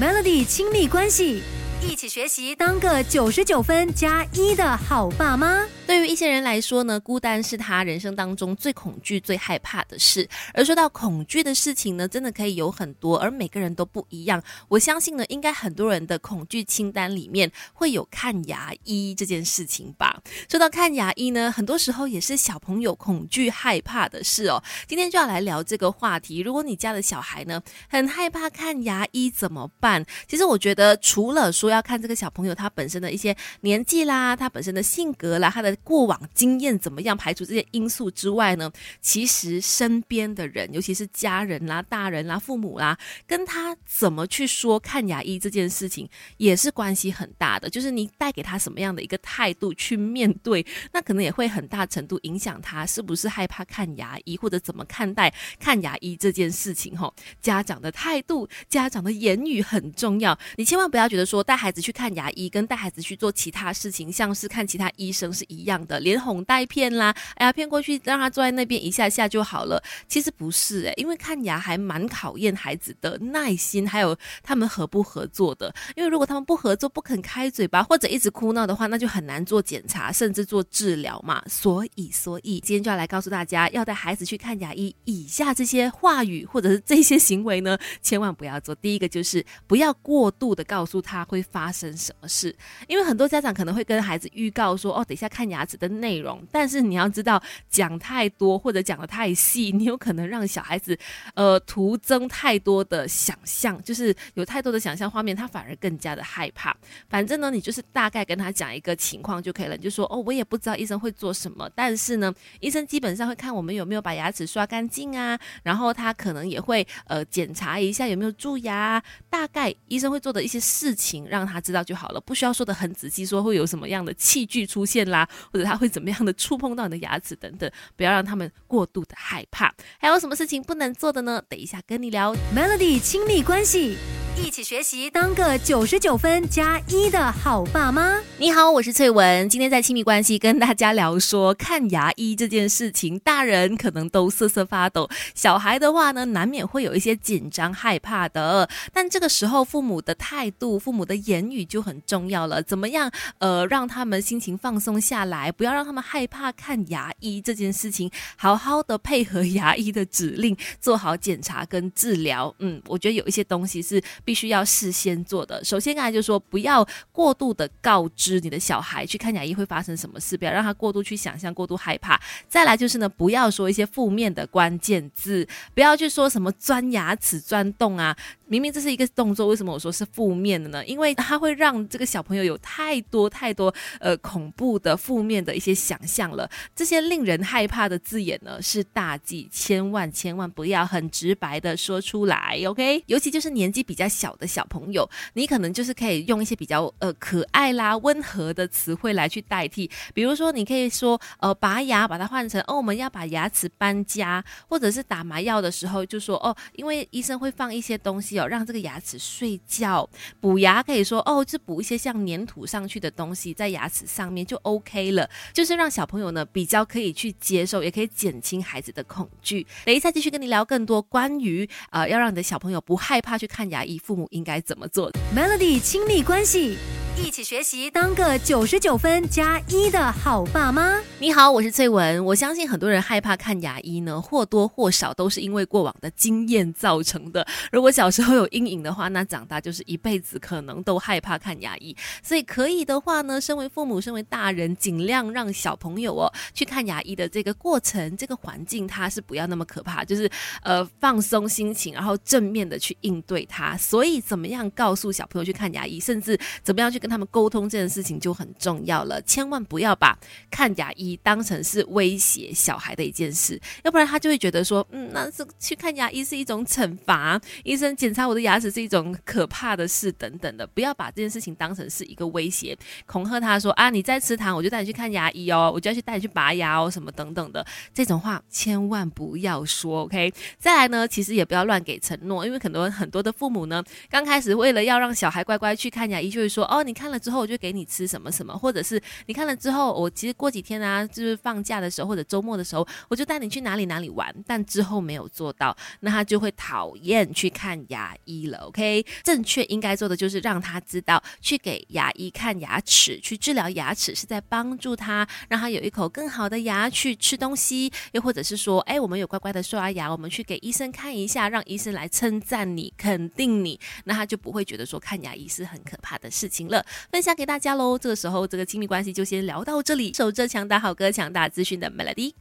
Melody 亲密关系。一起学习，当个九十九分加一的好爸妈。对于一些人来说呢，孤单是他人生当中最恐惧、最害怕的事。而说到恐惧的事情呢，真的可以有很多，而每个人都不一样。我相信呢，应该很多人的恐惧清单里面会有看牙医这件事情吧。说到看牙医呢，很多时候也是小朋友恐惧、害怕的事哦。今天就要来聊这个话题。如果你家的小孩呢，很害怕看牙医怎么办？其实我觉得，除了说要看这个小朋友他本身的一些年纪啦，他本身的性格啦，他的过往经验怎么样，排除这些因素之外呢，其实身边的人，尤其是家人啦、大人啦、父母啦，跟他怎么去说看牙医这件事情，也是关系很大的。就是你带给他什么样的一个态度去面对，那可能也会很大程度影响他是不是害怕看牙医，或者怎么看待看牙医这件事情。哈，家长的态度、家长的言语很重要，你千万不要觉得说带孩子去看牙医，跟带孩子去做其他事情，像是看其他医生是一样的，连哄带骗啦，哎呀，骗过去让他坐在那边一下下就好了。其实不是诶，因为看牙还蛮考验孩子的耐心，还有他们合不合作的。因为如果他们不合作、不肯开嘴巴，或者一直哭闹的话，那就很难做检查，甚至做治疗嘛。所以，所以今天就要来告诉大家，要带孩子去看牙医，以下这些话语或者是这些行为呢，千万不要做。第一个就是不要过度的告诉他会发生什么事，因为很多家长可能会跟孩子预告说，哦，等一下看牙齿的内容。但是你要知道，讲太多或者讲的太细，你有可能让小孩子，呃，徒增太多的想象，就是有太多的想象画面，他反而更加的害怕。反正呢，你就是大概跟他讲一个情况就可以了，你就说，哦，我也不知道医生会做什么，但是呢，医生基本上会看我们有没有把牙齿刷干净啊，然后他可能也会呃检查一下有没有蛀牙，大概医生会做的一些事情让他知道就好了，不需要说的很仔细，说会有什么样的器具出现啦，或者他会怎么样的触碰到你的牙齿等等，不要让他们过度的害怕。还有什么事情不能做的呢？等一下跟你聊。Melody 亲密关系，一起学习，当个九十九分加一的好爸妈。你好，我是翠文。今天在亲密关系跟大家聊说看牙医这件事情，大人可能都瑟瑟发抖，小孩的话呢，难免会有一些紧张害怕的。但这个时候，父母的态度、父母的言语就很重要了。怎么样，呃，让他们心情放松下来，不要让他们害怕看牙医这件事情，好好的配合牙医的指令，做好检查跟治疗。嗯，我觉得有一些东西是必须要事先做的。首先，刚才就说不要过度的告知你的小孩去看牙医会发生什么事，不要让他过度去想象、过度害怕。再来就是呢，不要说一些负面的关键字，不要去说什么钻牙齿、钻洞啊。明明这是一个动作，为什么我说是负面的呢？因为它会让这个小朋友有太多太多呃恐怖的、负面的一些想象了。这些令人害怕的字眼呢，是大忌，千万千万不要很直白的说出来，OK？尤其就是年纪比较小的小朋友，你可能就是可以用一些比较呃可爱啦、温和的词汇来去代替，比如说你可以说呃拔牙，把它换成哦我们要把牙齿搬家，或者是打麻药的时候就说哦，因为医生会放一些东西哦，让这个牙齿睡觉。补牙可以说哦，就补一些像粘土上去的东西在牙齿上面就 OK 了，就是让小朋友呢比较可以去接受，也可以减轻孩子的恐惧。等一下继续跟你聊更多关于呃要让你的小朋友不害怕去看牙医，父母应该怎么做。Melody 亲密关系，一起学习，当个九十九分加一的好爸妈。你好，我是翠文。我相信很多人害怕看牙医呢，或多或少都是因为过往的经验造成的。如果小时候有阴影的话，那长大就是一辈子可能都害怕看牙医。所以可以的话呢，身为父母，身为大人，尽量让小朋友哦去看牙医的这个过程、这个环境，它是不要那么可怕，就是呃放松心情，然后正面的去应对它。所以怎么样告诉小朋友去看牙医，甚至怎么样去跟他们沟通这件事情就很重要了。千万不要把看牙医当成是威胁小孩的一件事，要不然他就会觉得说，嗯，那是去看牙医是一种惩罚，医生检查我的牙齿是一种可怕的事等等的。不要把这件事情当成是一个威胁，恐吓他说啊，你再吃糖，我就带你去看牙医哦，我就要去带你去拔牙哦，什么等等的这种话，千万不要说，OK？再来呢，其实也不要乱给承诺，因为很多很多的父母呢，刚开始为了要让小孩乖乖去看牙医，就会说哦，你你看了之后我就给你吃什么什么，或者是你看了之后，我其实过几天啊，就是放假的时候或者周末的时候，我就带你去哪里哪里玩，但之后没有做到，那他就会讨厌去看牙医了。OK，正确应该做的就是让他知道去给牙医看牙齿，去治疗牙齿是在帮助他，让他有一口更好的牙去吃东西，又或者是说，哎，我们有乖乖的刷牙，我们去给医生看一下，让医生来称赞你、肯定你，那他就不会觉得说看牙医是很可怕的事情了。分享给大家喽，这个时候这个亲密关系就先聊到这里。守着强大好歌、强大资讯的 Melody。